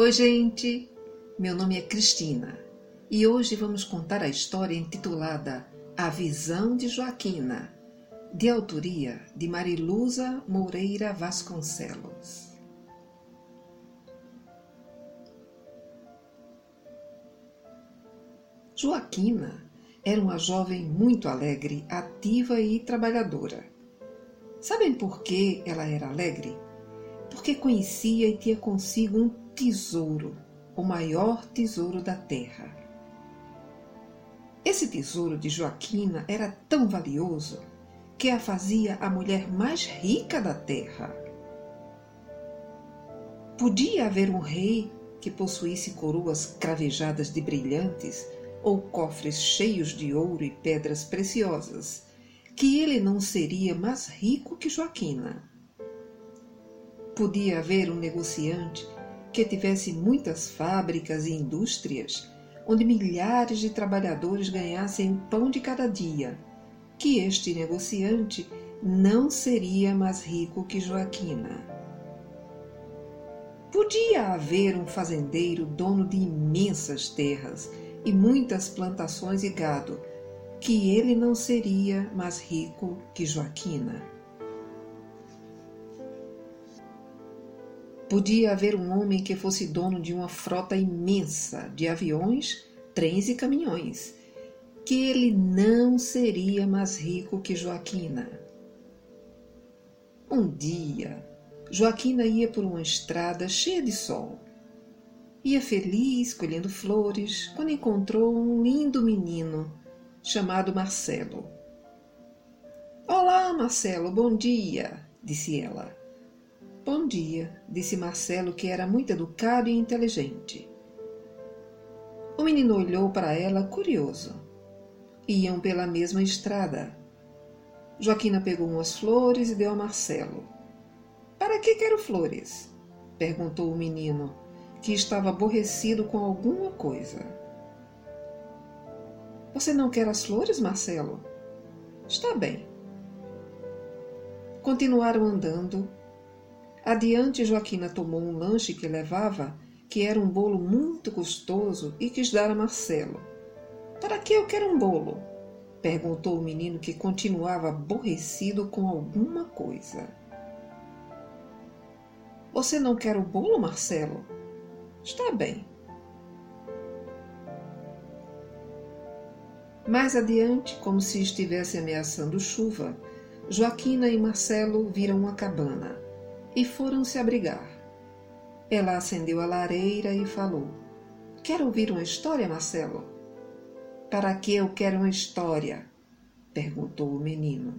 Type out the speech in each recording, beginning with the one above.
Oi, gente! Meu nome é Cristina e hoje vamos contar a história intitulada A Visão de Joaquina, de autoria de Mariluza Moreira Vasconcelos. Joaquina era uma jovem muito alegre, ativa e trabalhadora. Sabem por que ela era alegre? Porque conhecia e tinha consigo um tesouro, o maior tesouro da terra. Esse tesouro de Joaquina era tão valioso que a fazia a mulher mais rica da terra. Podia haver um rei que possuísse coroas cravejadas de brilhantes ou cofres cheios de ouro e pedras preciosas, que ele não seria mais rico que Joaquina. Podia haver um negociante que tivesse muitas fábricas e indústrias, onde milhares de trabalhadores ganhassem o pão de cada dia, que este negociante não seria mais rico que Joaquina. Podia haver um fazendeiro dono de imensas terras e muitas plantações e gado, que ele não seria mais rico que Joaquina. Podia haver um homem que fosse dono de uma frota imensa de aviões, trens e caminhões, que ele não seria mais rico que Joaquina. Um dia, Joaquina ia por uma estrada cheia de sol Ia feliz colhendo flores quando encontrou um lindo menino chamado Marcelo. Olá, Marcelo, bom dia, disse ela. Bom dia, disse Marcelo, que era muito educado e inteligente. O menino olhou para ela curioso. Iam pela mesma estrada. Joaquina pegou umas flores e deu a Marcelo. Para que quero flores? perguntou o menino que estava aborrecido com alguma coisa. Você não quer as flores, Marcelo? Está bem. Continuaram andando. Adiante, Joaquina tomou um lanche que levava, que era um bolo muito gostoso, e quis dar a Marcelo. Para que eu quero um bolo? perguntou o menino que continuava aborrecido com alguma coisa. Você não quer o bolo, Marcelo? Está bem. Mais adiante, como se estivesse ameaçando chuva, Joaquina e Marcelo viram uma cabana e foram se abrigar. Ela acendeu a lareira e falou: Quer ouvir uma história, Marcelo? Para que eu quero uma história? perguntou o menino.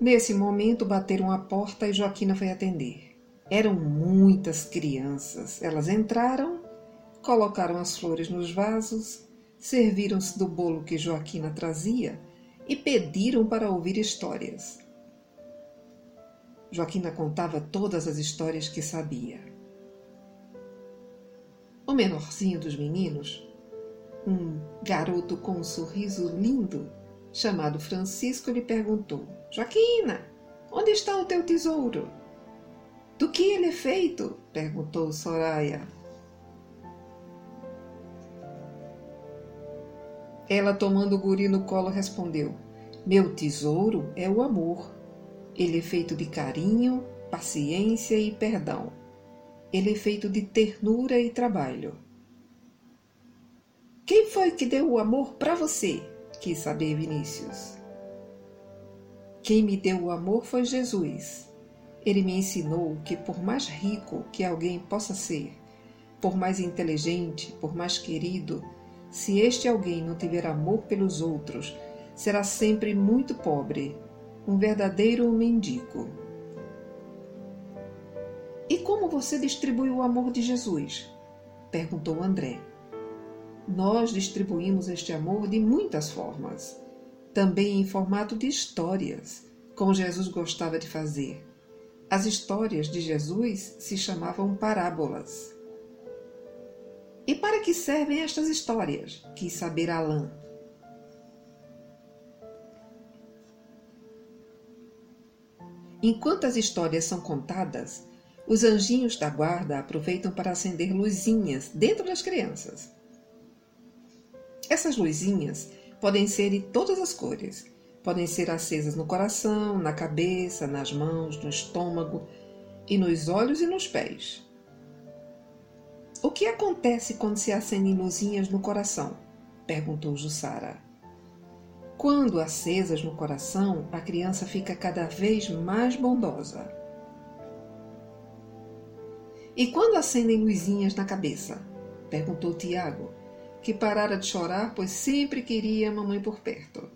Nesse momento bateram a porta e Joaquina foi atender. Eram muitas crianças. Elas entraram, colocaram as flores nos vasos, serviram-se do bolo que Joaquina trazia e pediram para ouvir histórias. Joaquina contava todas as histórias que sabia. O menorzinho dos meninos, um garoto com um sorriso lindo, chamado Francisco, lhe perguntou: Joaquina, onde está o teu tesouro? Do que ele é feito? perguntou Soraya. Ela, tomando o guri no colo, respondeu: Meu tesouro é o amor. Ele é feito de carinho, paciência e perdão. Ele é feito de ternura e trabalho. Quem foi que deu o amor para você? quis saber Vinícius. Quem me deu o amor foi Jesus. Ele me ensinou que, por mais rico que alguém possa ser, por mais inteligente, por mais querido, se este alguém não tiver amor pelos outros, será sempre muito pobre, um verdadeiro mendigo. E como você distribui o amor de Jesus? perguntou André. Nós distribuímos este amor de muitas formas, também em formato de histórias, como Jesus gostava de fazer. As histórias de Jesus se chamavam parábolas. E para que servem estas histórias? Quis saber Alain. Enquanto as histórias são contadas, os anjinhos da guarda aproveitam para acender luzinhas dentro das crianças. Essas luzinhas podem ser de todas as cores. Podem ser acesas no coração, na cabeça, nas mãos, no estômago e nos olhos e nos pés. O que acontece quando se acendem luzinhas no coração? perguntou Jussara. Quando acesas no coração, a criança fica cada vez mais bondosa. E quando acendem luzinhas na cabeça? perguntou Tiago, que parara de chorar, pois sempre queria a mamãe por perto.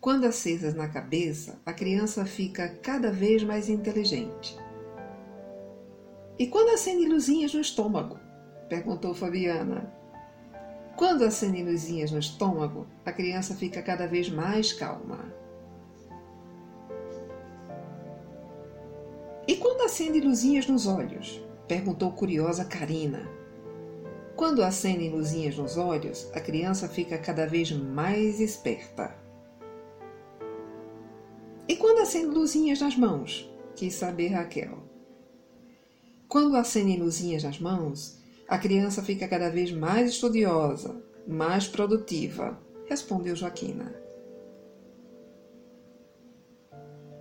Quando acesas na cabeça, a criança fica cada vez mais inteligente. E quando acendem luzinhas no estômago? perguntou Fabiana. Quando acendem luzinhas no estômago, a criança fica cada vez mais calma. E quando acendem luzinhas nos olhos? perguntou curiosa Karina. Quando acendem luzinhas nos olhos, a criança fica cada vez mais esperta. E quando acendem luzinhas nas mãos? quis saber Raquel. Quando acendem luzinhas nas mãos, a criança fica cada vez mais estudiosa, mais produtiva, respondeu Joaquina.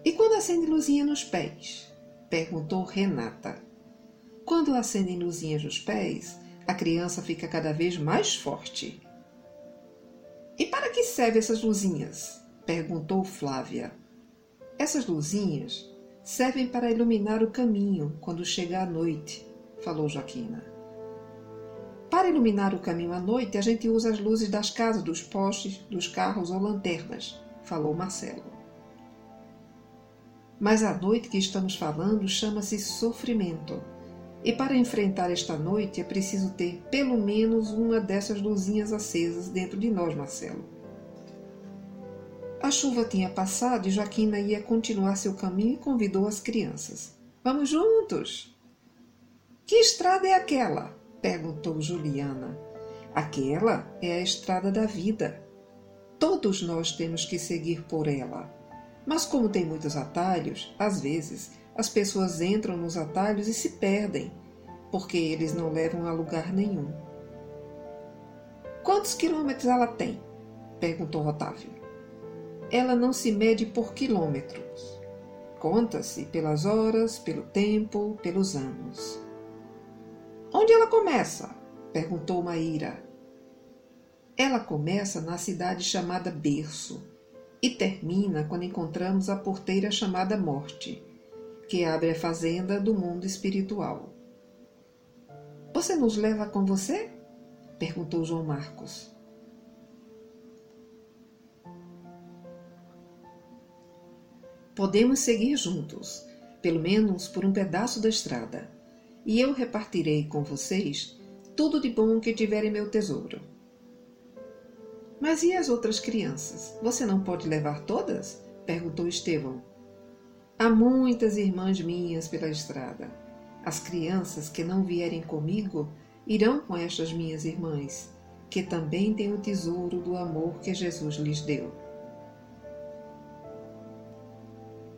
E quando acende luzinha nos pés? perguntou Renata. Quando acendem luzinhas nos pés, a criança fica cada vez mais forte. E para que servem essas luzinhas? perguntou Flávia. Essas luzinhas servem para iluminar o caminho quando chega a noite, falou Joaquina. Para iluminar o caminho à noite, a gente usa as luzes das casas, dos postes, dos carros ou lanternas, falou Marcelo. Mas a noite que estamos falando chama-se sofrimento. E para enfrentar esta noite é preciso ter pelo menos uma dessas luzinhas acesas dentro de nós, Marcelo. A chuva tinha passado e Joaquina ia continuar seu caminho e convidou as crianças. Vamos juntos! Que estrada é aquela? perguntou Juliana. Aquela é a estrada da vida. Todos nós temos que seguir por ela. Mas, como tem muitos atalhos, às vezes as pessoas entram nos atalhos e se perdem, porque eles não levam a lugar nenhum. Quantos quilômetros ela tem? perguntou Otávio. Ela não se mede por quilômetros. Conta-se pelas horas, pelo tempo, pelos anos. Onde ela começa? perguntou Maíra. Ela começa na cidade chamada Berço e termina quando encontramos a porteira chamada Morte, que abre a fazenda do mundo espiritual. Você nos leva com você? perguntou João Marcos. Podemos seguir juntos, pelo menos por um pedaço da estrada e eu repartirei com vocês tudo de bom que tiver em meu tesouro. Mas e as outras crianças? Você não pode levar todas? perguntou Estevão. Há muitas irmãs minhas pela estrada. As crianças que não vierem comigo irão com estas minhas irmãs, que também têm o tesouro do amor que Jesus lhes deu.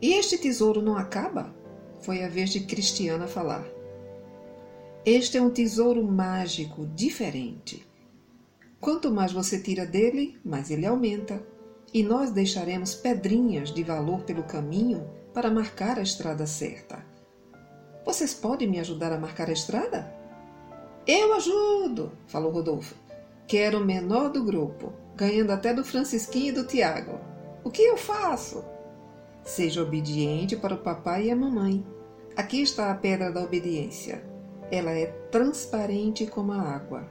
E este tesouro não acaba? Foi a vez de Cristiana falar. Este é um tesouro mágico, diferente. Quanto mais você tira dele, mais ele aumenta. E nós deixaremos pedrinhas de valor pelo caminho para marcar a estrada certa. Vocês podem me ajudar a marcar a estrada? Eu ajudo, falou Rodolfo, que era o menor do grupo, ganhando até do Francisquinho e do Tiago. O que eu faço? Seja obediente para o papai e a mamãe. Aqui está a pedra da obediência. Ela é transparente como a água.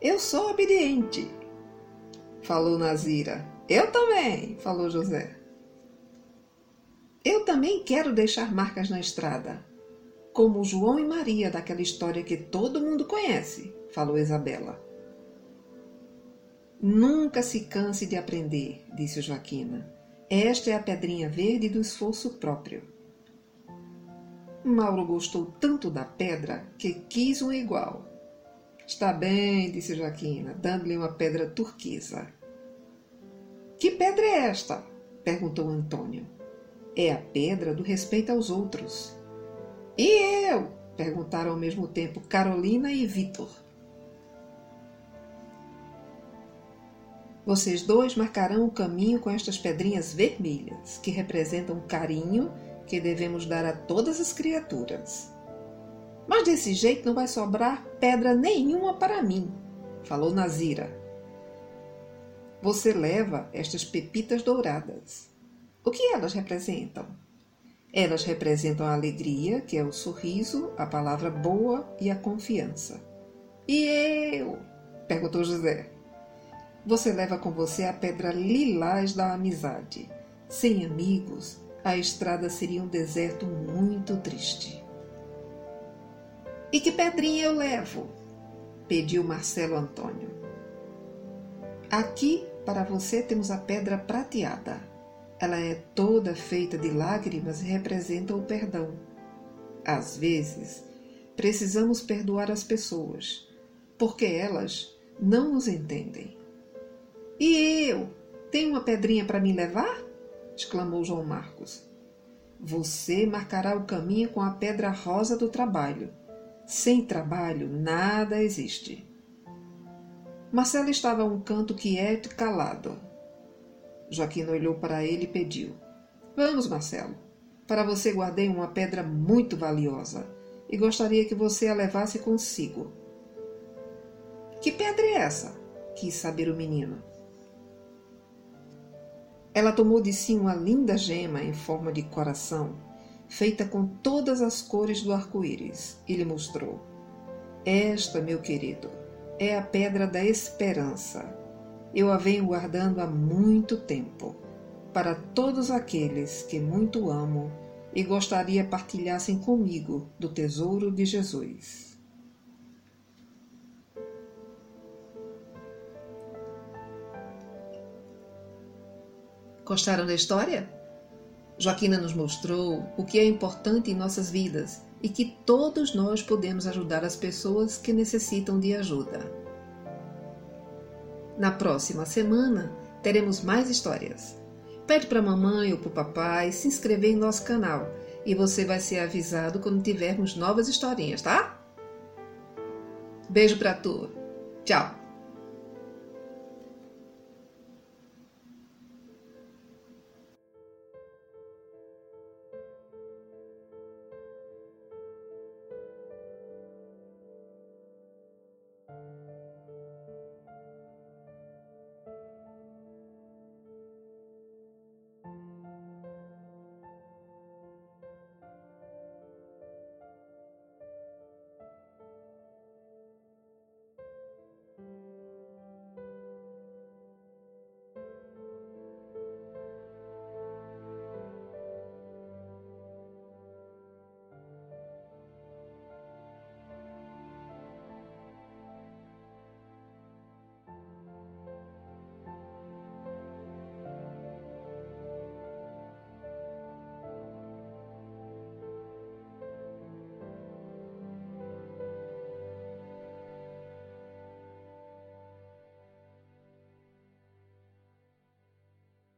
Eu sou obediente, falou Nazira. Eu também, falou José. Eu também quero deixar marcas na estrada, como João e Maria daquela história que todo mundo conhece, falou Isabela. Nunca se canse de aprender, disse Joaquina. Esta é a pedrinha verde do esforço próprio. Mauro gostou tanto da pedra que quis um igual. Está bem, disse Joaquina, dando-lhe uma pedra turquesa. Que pedra é esta? perguntou Antônio. É a pedra do respeito aos outros. E eu? perguntaram ao mesmo tempo Carolina e Vitor. Vocês dois marcarão o caminho com estas pedrinhas vermelhas, que representam o carinho que devemos dar a todas as criaturas. Mas desse jeito não vai sobrar pedra nenhuma para mim, falou Nazira. Você leva estas pepitas douradas. O que elas representam? Elas representam a alegria, que é o sorriso, a palavra boa e a confiança. E eu? perguntou José. Você leva com você a pedra lilás da amizade. Sem amigos, a estrada seria um deserto muito triste. E que pedrinha eu levo? pediu Marcelo Antônio. Aqui para você temos a pedra prateada. Ela é toda feita de lágrimas e representa o perdão. Às vezes, precisamos perdoar as pessoas, porque elas não nos entendem. E eu? Tenho uma pedrinha para me levar? exclamou João Marcos. Você marcará o caminho com a pedra rosa do trabalho. Sem trabalho, nada existe. Marcelo estava a um canto quieto e calado. Joaquim olhou para ele e pediu: Vamos, Marcelo. Para você guardei uma pedra muito valiosa e gostaria que você a levasse consigo. Que pedra é essa? quis saber o menino. Ela tomou de si uma linda gema em forma de coração, feita com todas as cores do arco-íris, e lhe mostrou. Esta, meu querido, é a pedra da esperança. Eu a venho guardando há muito tempo, para todos aqueles que muito amo e gostaria partilhassem comigo do tesouro de Jesus. Gostaram da história? Joaquina nos mostrou o que é importante em nossas vidas e que todos nós podemos ajudar as pessoas que necessitam de ajuda. Na próxima semana teremos mais histórias. Pede para a mamãe ou para o papai se inscrever em nosso canal e você vai ser avisado quando tivermos novas historinhas, tá? Beijo para tu. Tchau.